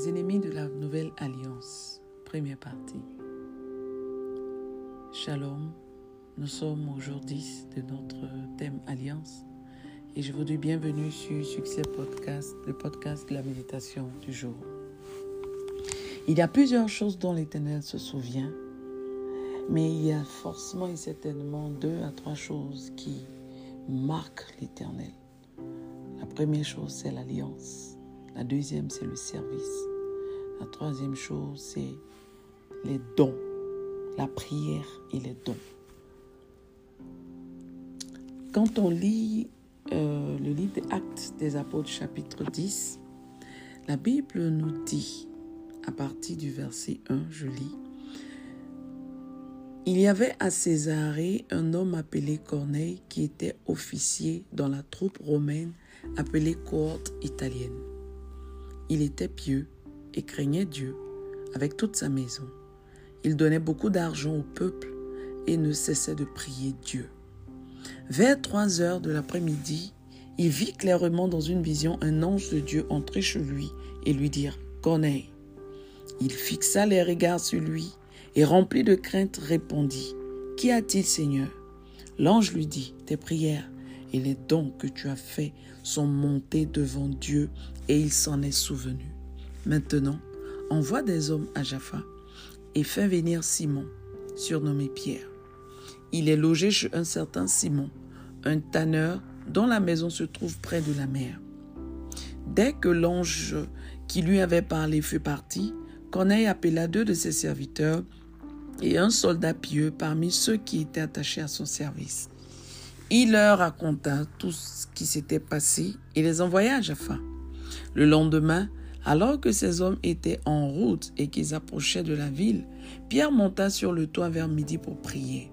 Les ennemis de la nouvelle alliance, première partie. Shalom, nous sommes au jour 10 de notre thème alliance et je vous dis bienvenue sur Succès Podcast, le podcast de la méditation du jour. Il y a plusieurs choses dont l'Éternel se souvient, mais il y a forcément et certainement deux à trois choses qui marquent l'Éternel. La première chose, c'est l'alliance. La deuxième, c'est le service. La troisième chose, c'est les dons, la prière et les dons. Quand on lit euh, le livre des Actes des Apôtres chapitre 10, la Bible nous dit, à partir du verset 1, je lis, Il y avait à Césarée un homme appelé Corneille qui était officier dans la troupe romaine appelée cohorte italienne. Il était pieux et craignait Dieu avec toute sa maison. Il donnait beaucoup d'argent au peuple et ne cessait de prier Dieu. Vers trois heures de l'après-midi, il vit clairement dans une vision un ange de Dieu entrer chez lui et lui dire Corneille. Il fixa les regards sur lui et rempli de crainte répondit Qu'y a-t-il, Seigneur? L'ange lui dit Tes prières et les dons que tu as faits sont montés devant Dieu et il s'en est souvenu. Maintenant, envoie des hommes à Jaffa et fais venir Simon, surnommé Pierre. Il est logé chez un certain Simon, un tanneur dont la maison se trouve près de la mer. Dès que l'ange qui lui avait parlé fut parti, Corneille appela deux de ses serviteurs et un soldat pieux parmi ceux qui étaient attachés à son service. Il leur raconta tout ce qui s'était passé et les envoya à Jaffa. Le lendemain, alors que ces hommes étaient en route et qu'ils approchaient de la ville, Pierre monta sur le toit vers midi pour prier.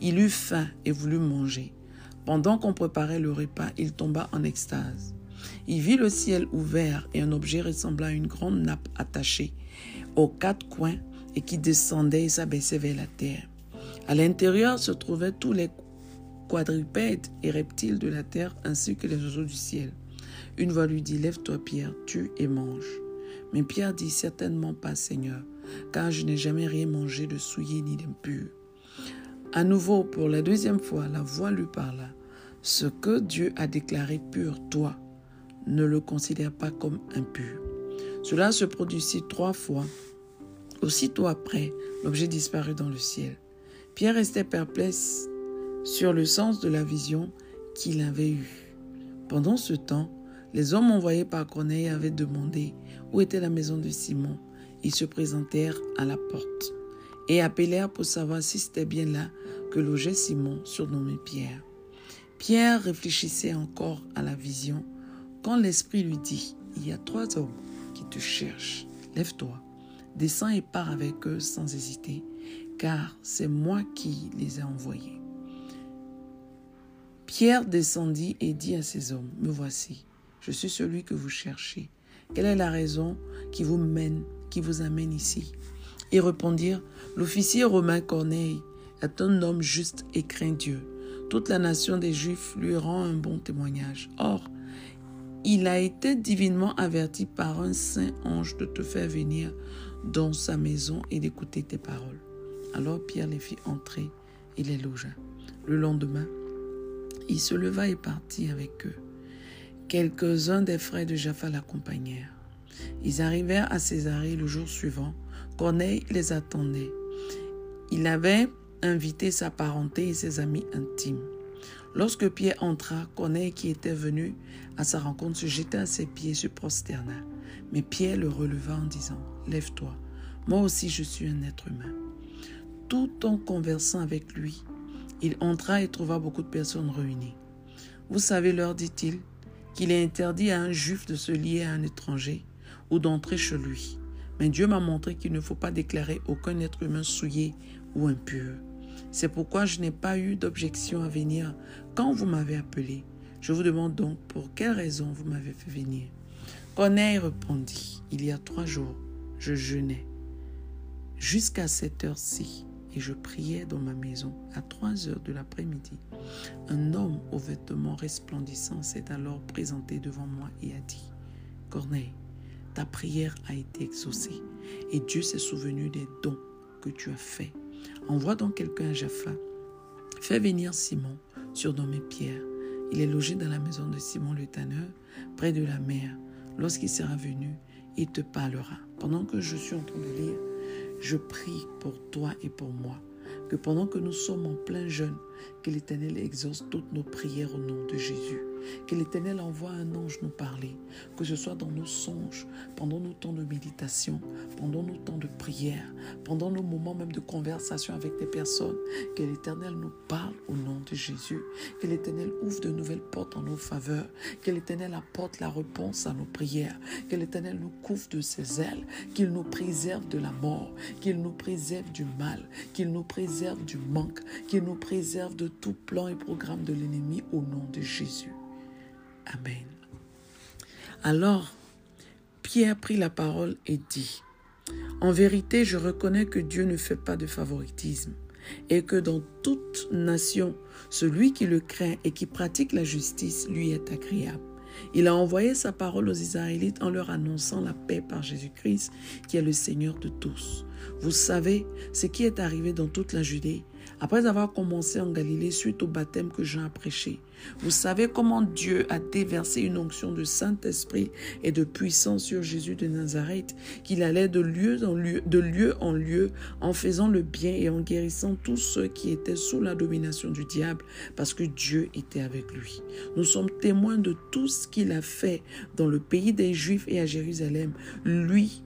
Il eut faim et voulut manger. Pendant qu'on préparait le repas, il tomba en extase. Il vit le ciel ouvert et un objet ressemblant à une grande nappe attachée aux quatre coins et qui descendait et s'abaissait vers la terre. À l'intérieur se trouvaient tous les quadrupèdes et reptiles de la terre ainsi que les oiseaux du ciel. Une voix lui dit, Lève-toi Pierre, tue et mange. Mais Pierre dit, Certainement pas Seigneur, car je n'ai jamais rien mangé de souillé ni d'impur. À nouveau, pour la deuxième fois, la voix lui parla. Ce que Dieu a déclaré pur, toi, ne le considère pas comme impur. Cela se produisit trois fois. Aussitôt après, l'objet disparut dans le ciel. Pierre restait perplexe sur le sens de la vision qu'il avait eue. Pendant ce temps, les hommes envoyés par Corneille avaient demandé où était la maison de Simon. Ils se présentèrent à la porte et appelèrent pour savoir si c'était bien là que logeait Simon, surnommé Pierre. Pierre réfléchissait encore à la vision quand l'Esprit lui dit, Il y a trois hommes qui te cherchent. Lève-toi, descends et pars avec eux sans hésiter, car c'est moi qui les ai envoyés. Pierre descendit et dit à ses hommes, Me voici, je suis celui que vous cherchez. Quelle est la raison qui vous mène, qui vous amène ici? Ils répondirent, L'officier romain Corneille est un homme juste et craint Dieu. Toute la nation des Juifs lui rend un bon témoignage. Or, il a été divinement averti par un saint ange de te faire venir dans sa maison et d'écouter tes paroles. Alors Pierre les fit entrer et les logea. Le lendemain, il se leva et partit avec eux. Quelques-uns des frères de Jaffa l'accompagnèrent. Ils arrivèrent à Césarée le jour suivant. Corneille les attendait. Il avait invité sa parenté et ses amis intimes. Lorsque Pierre entra, Corneille, qui était venu à sa rencontre, se jeta à ses pieds et se prosterna. Mais Pierre le releva en disant Lève-toi, moi aussi je suis un être humain. Tout en conversant avec lui, il entra et trouva beaucoup de personnes réunies. Vous savez, leur dit-il, qu'il est interdit à un juif de se lier à un étranger ou d'entrer chez lui. Mais Dieu m'a montré qu'il ne faut pas déclarer aucun être humain souillé ou impur. C'est pourquoi je n'ai pas eu d'objection à venir quand vous m'avez appelé. Je vous demande donc pour quelle raison vous m'avez fait venir. Corneille répondit, il y a trois jours, je jeûnais jusqu'à cette heure-ci et je priais dans ma maison à trois heures de l'après-midi. Un homme aux vêtements resplendissants s'est alors présenté devant moi et a dit Corneille, ta prière a été exaucée et Dieu s'est souvenu des dons que tu as faits. Envoie donc quelqu'un à Jaffa. Fais venir Simon, surnommé Pierre. Il est logé dans la maison de Simon le tanneur, près de la mer. Lorsqu'il sera venu, il te parlera. Pendant que je suis en train de lire, je prie pour toi et pour moi, que pendant que nous sommes en plein jeûne, que l'Éternel exauce toutes nos prières au nom de Jésus. Que l'Éternel envoie un ange nous parler, que ce soit dans nos songes, pendant nos temps de méditation, pendant nos temps de prière, pendant nos moments même de conversation avec des personnes. Que l'Éternel nous parle au nom de Jésus. Que l'Éternel ouvre de nouvelles portes en nos faveurs. Que l'Éternel apporte la réponse à nos prières. Que l'Éternel nous couvre de ses ailes. Qu'il nous préserve de la mort. Qu'il nous préserve du mal. Qu'il nous préserve du manque. Qu'il nous préserve de tout plan et programme de l'ennemi au nom de Jésus. Amen. Alors, Pierre prit la parole et dit, En vérité, je reconnais que Dieu ne fait pas de favoritisme et que dans toute nation, celui qui le craint et qui pratique la justice lui est agréable. Il a envoyé sa parole aux Israélites en leur annonçant la paix par Jésus-Christ, qui est le Seigneur de tous. Vous savez ce qui est arrivé dans toute la Judée après avoir commencé en Galilée suite au baptême que Jean a prêché. Vous savez comment Dieu a déversé une onction de Saint-Esprit et de puissance sur Jésus de Nazareth, qu'il allait de lieu en lieu, de lieu en lieu en faisant le bien et en guérissant tous ceux qui étaient sous la domination du diable, parce que Dieu était avec lui. Nous sommes témoins de tout ce qu'il a fait dans le pays des Juifs et à Jérusalem. Lui,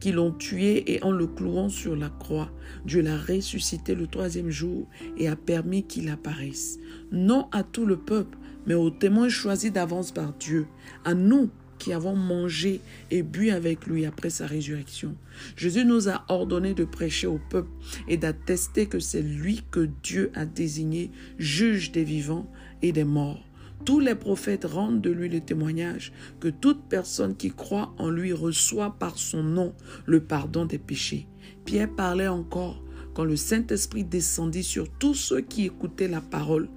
qui l'ont tué et en le clouant sur la croix, Dieu l'a ressuscité le troisième jour et a permis qu'il apparaisse, non à tout le peuple, mais aux témoins choisis d'avance par Dieu, à nous qui avons mangé et bu avec lui après sa résurrection. Jésus nous a ordonné de prêcher au peuple et d'attester que c'est lui que Dieu a désigné juge des vivants et des morts. Tous les prophètes rendent de lui le témoignage que toute personne qui croit en lui reçoit par son nom le pardon des péchés. Pierre parlait encore quand le Saint-Esprit descendit sur tous ceux qui écoutaient la parole.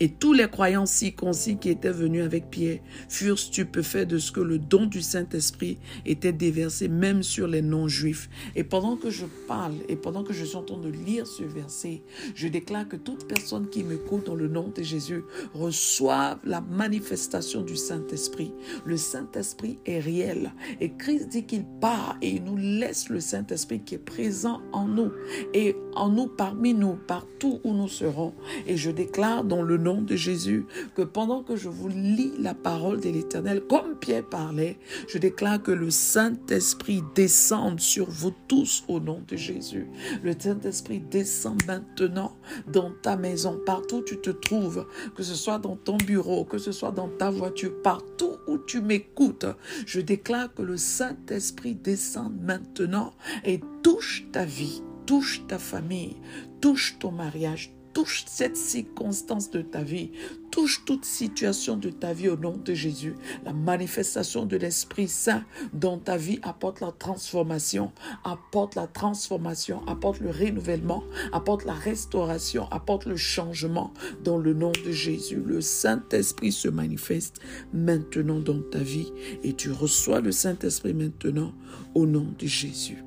Et tous les croyants circoncis qui étaient venus avec Pierre furent stupéfaits de ce que le don du Saint-Esprit était déversé même sur les non-juifs. Et pendant que je parle et pendant que je suis en train de lire ce verset, je déclare que toute personne qui m'écoute dans le nom de Jésus reçoive la manifestation du Saint-Esprit. Le Saint-Esprit est réel. Et Christ dit qu'il part et il nous laisse le Saint-Esprit qui est présent en nous et en nous, parmi nous, partout où nous serons. Et je déclare dans le le nom de Jésus, que pendant que je vous lis la parole de l'Éternel, comme Pierre parlait, je déclare que le Saint-Esprit descende sur vous tous au nom de Jésus. Le Saint-Esprit descend maintenant dans ta maison, partout où tu te trouves, que ce soit dans ton bureau, que ce soit dans ta voiture, partout où tu m'écoutes. Je déclare que le Saint-Esprit descend maintenant et touche ta vie, touche ta famille, touche ton mariage, touche cette circonstance de ta vie, touche toute situation de ta vie au nom de Jésus. La manifestation de l'Esprit Saint dans ta vie apporte la transformation, apporte la transformation, apporte le renouvellement, apporte la restauration, apporte le changement dans le nom de Jésus. Le Saint-Esprit se manifeste maintenant dans ta vie et tu reçois le Saint-Esprit maintenant au nom de Jésus.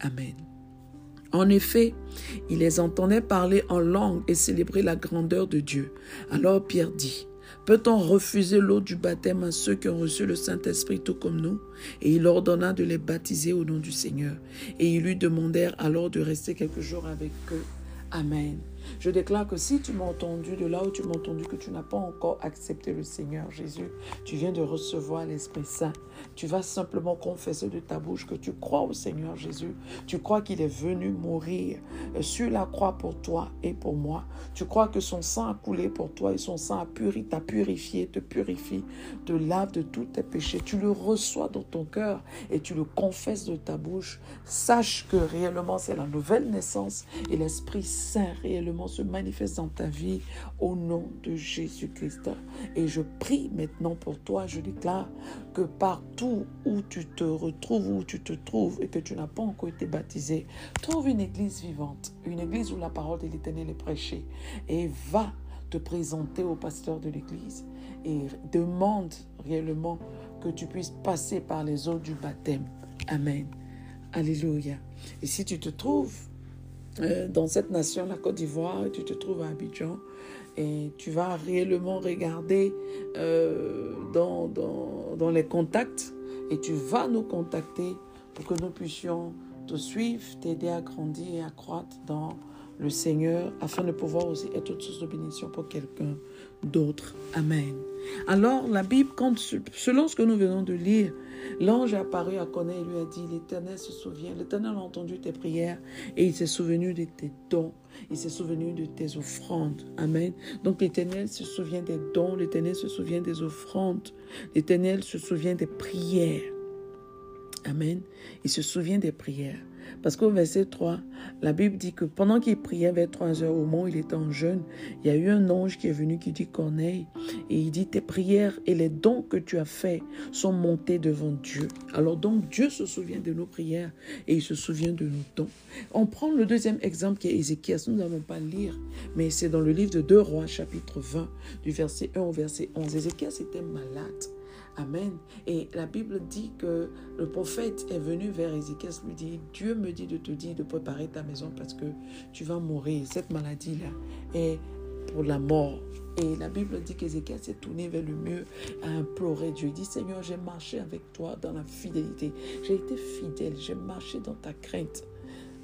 Amen. En effet, il les entendait parler en langue et célébrer la grandeur de Dieu. Alors Pierre dit, Peut-on refuser l'eau du baptême à ceux qui ont reçu le Saint-Esprit tout comme nous? Et il ordonna de les baptiser au nom du Seigneur. Et ils lui demandèrent alors de rester quelques jours avec eux. Amen. Je déclare que si tu m'as entendu de là où tu m'as entendu que tu n'as pas encore accepté le Seigneur Jésus, tu viens de recevoir l'Esprit Saint. Tu vas simplement confesser de ta bouche que tu crois au Seigneur Jésus. Tu crois qu'il est venu mourir sur la croix pour toi et pour moi. Tu crois que son sang a coulé pour toi et son sang a purifié, t'a purifié, te purifie, te lave de tous tes péchés. Tu le reçois dans ton cœur et tu le confesses de ta bouche. Sache que réellement c'est la nouvelle naissance et l'Esprit Saint réellement se manifeste dans ta vie au nom de Jésus-Christ. Et je prie maintenant pour toi, je déclare que où tu te retrouves, où tu te trouves et que tu n'as pas encore été baptisé, trouve une église vivante, une église où la parole de l'Éternel est prêchée et va te présenter au pasteur de l'église et demande réellement que tu puisses passer par les eaux du baptême. Amen. Alléluia. Et si tu te trouves euh, dans cette nation, la Côte d'Ivoire, tu te trouves à Abidjan, et tu vas réellement regarder euh, dans, les contacts et tu vas nous contacter pour que nous puissions te suivre, t'aider à grandir et à croître dans le Seigneur afin de pouvoir aussi être une source de bénédiction pour quelqu'un d'autre. Amen. Alors la Bible, quand, selon ce que nous venons de lire, l'ange est apparu à Corneille et lui a dit, l'Éternel se souvient, l'Éternel a entendu tes prières et il s'est souvenu de tes dons, il s'est souvenu de tes offrandes. Amen. Donc l'Éternel se souvient des dons, l'Éternel se souvient des offrandes, l'Éternel se souvient des prières. Amen. Il se souvient des prières. Parce qu'au verset 3, la Bible dit que pendant qu'il priait vers 3 heures au moment il était en jeûne, il y a eu un ange qui est venu qui dit Corneille, et il dit tes prières et les dons que tu as faits sont montés devant Dieu. Alors donc Dieu se souvient de nos prières et il se souvient de nos dons. On prend le deuxième exemple qui est Ézéchias. Nous n'allons pas lire, mais c'est dans le livre de 2 Rois, chapitre 20, du verset 1 au verset 11. Ézéchias était malade. Amen. Et la Bible dit que le prophète est venu vers Ézéchias, lui dit, Dieu me dit de te dire de préparer ta maison parce que tu vas mourir. Cette maladie-là est pour la mort. Et la Bible dit qu'Ézéchias s'est tourné vers le mur à implorer Dieu. Il dit, Seigneur, j'ai marché avec toi dans la fidélité. J'ai été fidèle, j'ai marché dans ta crainte.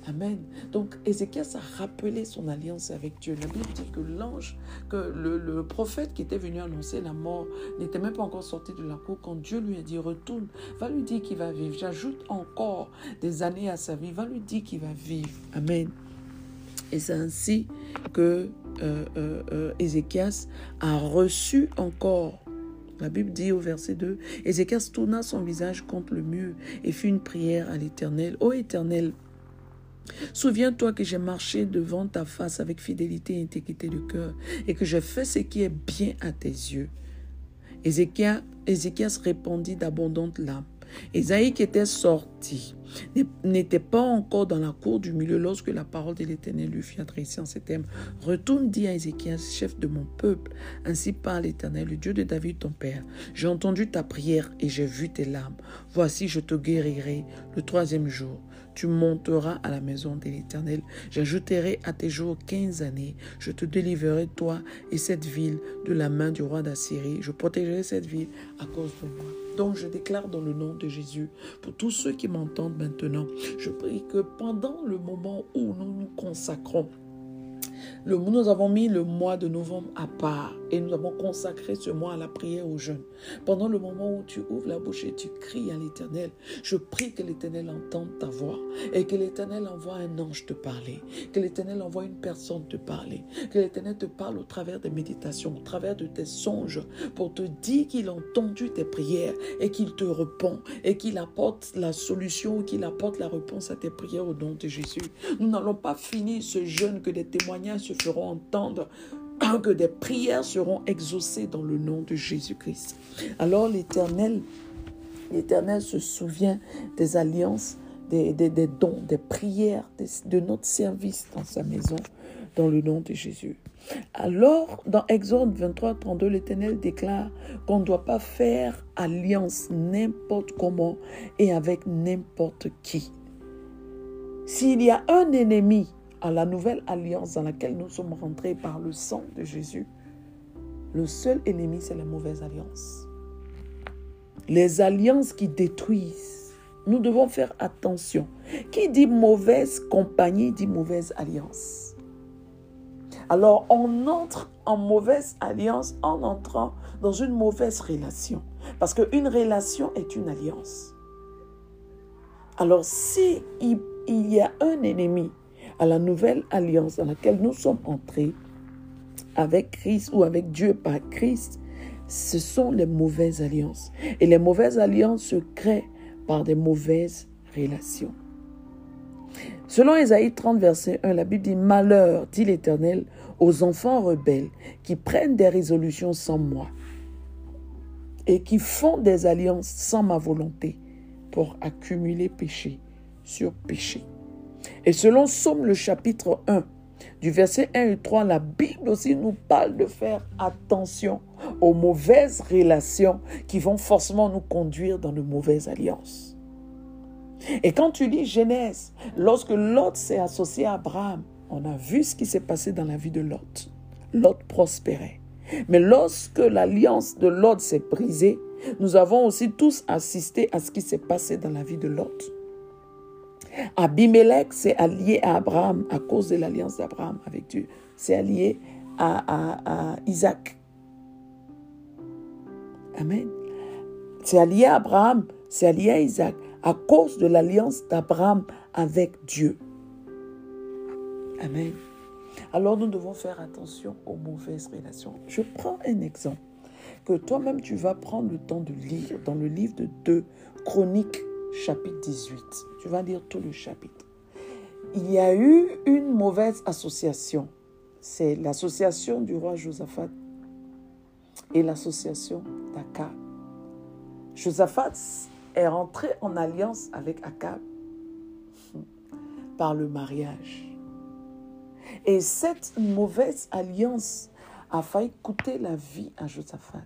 Amen. Donc Ézéchias a rappelé son alliance avec Dieu. La Bible dit que l'ange, que le, prophète qui était venu annoncer la mort n'était même pas encore sorti de la cour quand Dieu lui a dit retourne, va lui dire qu'il va vivre. J'ajoute encore des années à sa vie, va lui dire qu'il va vivre. Amen. Et c'est ainsi que euh, euh, euh, Ézéchias a reçu encore la Bible dit au verset 2, Ézéchias tourna son visage contre le mur et fit une prière à l'Éternel. Ô Éternel, Souviens-toi que j'ai marché devant ta face avec fidélité et intégrité de cœur et que j'ai fait ce qui est bien à tes yeux. Ézéchias, répondit d'abondantes larmes. Esaïe qui était sorti n'était pas encore dans la cour du milieu lorsque la parole de l'Éternel lui fit adresser en ces termes. Retourne, dit à Ézéchias, chef de mon peuple, ainsi parle l'Éternel, le Dieu de David ton père. J'ai entendu ta prière et j'ai vu tes larmes. Voici, je te guérirai le troisième jour. Tu monteras à la maison de l'Éternel. J'ajouterai à tes jours quinze années. Je te délivrerai, toi et cette ville, de la main du roi d'Assyrie. Je protégerai cette ville à cause de moi. Donc je déclare dans le nom de Jésus, pour tous ceux qui m'entendent maintenant, je prie que pendant le moment où nous nous consacrons, nous avons mis le mois de novembre à part et nous avons consacré ce mois à la prière au jeûne. Pendant le moment où tu ouvres la bouche et tu cries à l'Éternel, je prie que l'Éternel entende ta voix et que l'Éternel envoie un ange te parler, que l'Éternel envoie une personne te parler, que l'Éternel te parle au travers des méditations, au travers de tes songes pour te dire qu'il a entendu tes prières et qu'il te répond et qu'il apporte la solution ou qu'il apporte la réponse à tes prières au nom de Jésus. Nous n'allons pas finir ce jeûne que des témoignages se feront entendre que des prières seront exaucées dans le nom de Jésus-Christ. Alors l'Éternel, l'Éternel se souvient des alliances, des, dons, des prières, de notre service dans sa maison, dans le nom de Jésus. Alors, dans Exode 23, 32, l'Éternel déclare qu'on ne doit pas faire alliance n'importe comment et avec n'importe qui. S'il y a un ennemi à la nouvelle alliance dans laquelle nous sommes rentrés par le sang de Jésus, le seul ennemi, c'est la mauvaise alliance. Les alliances qui détruisent. Nous devons faire attention. Qui dit mauvaise compagnie dit mauvaise alliance. Alors on entre en mauvaise alliance en entrant dans une mauvaise relation. Parce qu'une relation est une alliance. Alors si il, y a un ennemi à la nouvelle alliance dans laquelle nous sommes entrés avec Christ ou avec Dieu par Christ, ce sont les mauvaises alliances. Et les mauvaises alliances se créent par des mauvaises relations. Selon Ésaïe 30, verset 1, la Bible dit Malheur, dit l'Éternel, aux enfants rebelles qui prennent des résolutions sans moi et qui font des alliances sans ma volonté pour accumuler péché sur péché. Et selon Somme le chapitre 1, du verset 1 et 3, la Bible aussi nous parle de faire attention aux mauvaises relations qui vont forcément nous conduire dans de mauvaises alliances. Et quand tu lis Genèse, lorsque Lot s'est associé à Abraham, on a vu ce qui s'est passé dans la vie de Lot. Lot prospérait. Mais lorsque l'alliance de Lot s'est brisée, nous avons aussi tous assisté à ce qui s'est passé dans la vie de Lot. Abimelech s'est allié à Abraham à cause de l'alliance d'Abraham avec Dieu. C'est allié à, Isaac. Amen. C'est allié à Abraham, c'est allié à Isaac à cause de l'alliance d'Abraham avec Dieu. Amen. Alors nous devons faire attention aux mauvaises relations. Je prends un exemple que toi-même tu vas prendre le temps de lire dans le livre de 2 Chroniques chapitre 18. Tu vas lire tout le chapitre. Il y a eu une mauvaise association. C'est l'association du roi Josaphat et l'association d'Akab. Josaphat est rentré en alliance avec Akab par le mariage. Et cette mauvaise alliance a failli coûter la vie à Josaphat.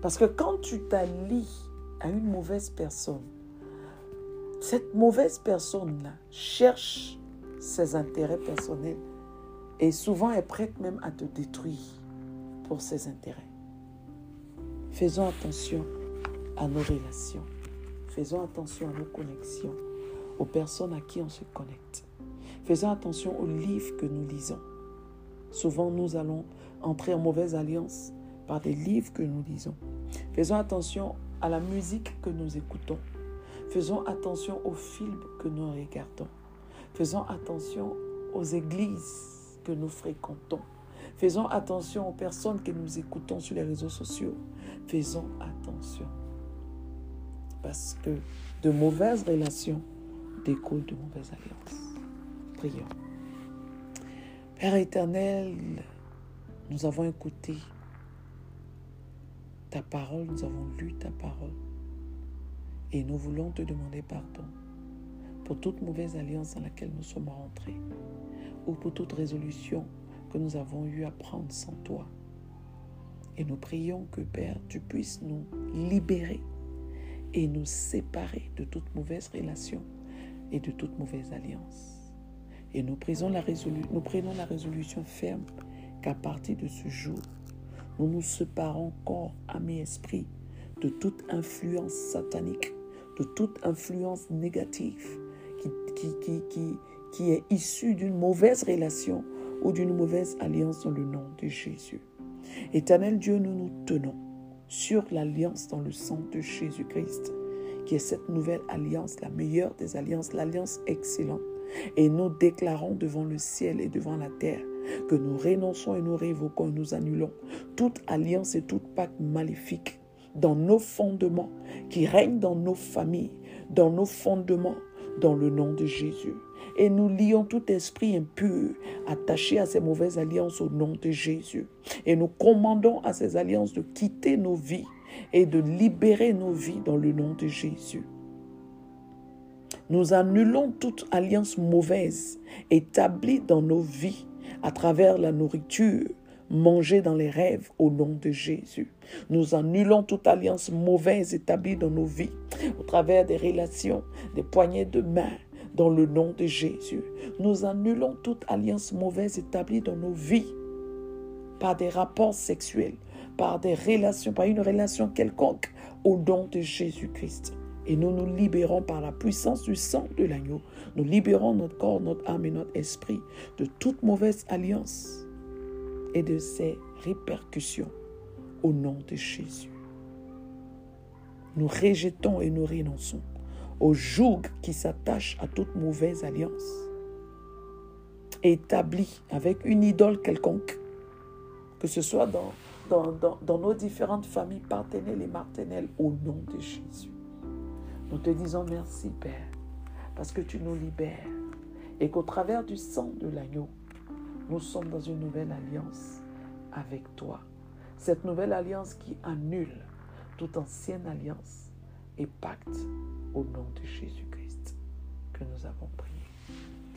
Parce que quand tu t'allies à une mauvaise personne, cette mauvaise personne-là cherche ses intérêts personnels et souvent est prête même à te détruire pour ses intérêts. Faisons attention à nos relations. Faisons attention à nos connexions, aux personnes à qui on se connecte. Faisons attention aux livres que nous lisons. Souvent, nous allons entrer en mauvaise alliance par des livres que nous lisons. Faisons attention à la musique que nous écoutons. Faisons attention aux films que nous regardons. Faisons attention aux églises que nous fréquentons. Faisons attention aux personnes que nous écoutons sur les réseaux sociaux. Faisons attention. Parce que de mauvaises relations découlent de mauvaises alliances. Prions. Père éternel, nous avons écouté ta parole, nous avons lu ta parole. Et nous voulons te demander pardon pour toute mauvaise alliance dans laquelle nous sommes rentrés ou pour toute résolution que nous avons eu à prendre sans toi. Et nous prions que Père, tu puisses nous libérer et nous séparer de toute mauvaise relation et de toute mauvaise alliance. Et nous, nous prenons la résolution ferme qu'à partir de ce jour, nous nous séparons corps, âme et esprit de toute influence satanique, de toute influence négative qui, qui, est issue d'une mauvaise relation ou d'une mauvaise alliance dans le nom de Jésus. Éternel Dieu, nous nous tenons sur l'alliance dans le sang de Jésus-Christ, qui est cette nouvelle alliance, la meilleure des alliances, l'alliance excellente. Et nous déclarons devant le ciel et devant la terre que nous renonçons et nous révoquons et nous annulons toute alliance et toute pacte maléfique dans nos fondements, qui règnent dans nos familles, dans nos fondements, dans le nom de Jésus. Et nous lions tout esprit impur attaché à ces mauvaises alliances au nom de Jésus. Et nous commandons à ces alliances de quitter nos vies et de libérer nos vies dans le nom de Jésus. Nous annulons toute alliance mauvaise établie dans nos vies à travers la nourriture mangée dans les rêves au nom de Jésus. Nous annulons toute alliance mauvaise établie dans nos vies au travers des relations, des poignées de main dans le nom de Jésus. Nous annulons toute alliance mauvaise établie dans nos vies par des rapports sexuels, par des relations, par une relation quelconque au nom de Jésus-Christ. Et nous nous libérons par la puissance du sang de l'agneau. Nous libérons notre corps, notre âme et notre esprit de toute mauvaise alliance et de ses répercussions au nom de Jésus. Nous rejetons et nous renonçons au joug qui s'attache à toute mauvaise alliance établie avec une idole quelconque, que ce soit dans, nos différentes familles partenelles et martenelles, au nom de Jésus. Nous te disons merci, Père, parce que tu nous libères et qu'au travers du sang de l'agneau, nous sommes dans une nouvelle alliance avec toi. Cette nouvelle alliance qui annule toute ancienne alliance et pacte au nom de Jésus-Christ que nous avons prié.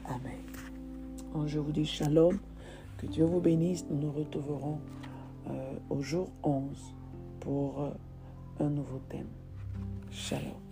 Amen. Je vous dis shalom, que Dieu vous bénisse. Nous nous retrouverons euh, au jour 11 pour euh, un nouveau thème. Shalom.